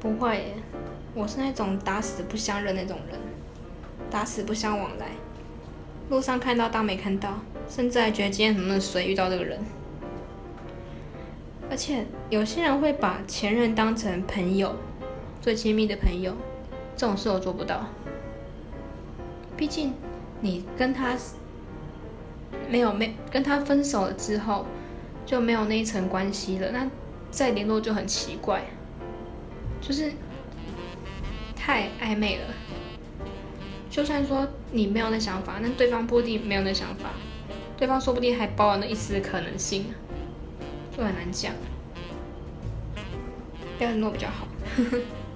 不会耶，我是那种打死不相认那种人，打死不相往来，路上看到当没看到，甚至还觉得今天怎么那么衰遇到这个人。而且有些人会把前任当成朋友，最亲密的朋友，这种事我做不到。毕竟你跟他没有没跟他分手了之后，就没有那一层关系了，那再联络就很奇怪，就是太暧昧了。就算说你没有那想法，那对方不一定没有那想法，对方说不定还抱有那一丝可能性，就很难讲。不要联络比较好。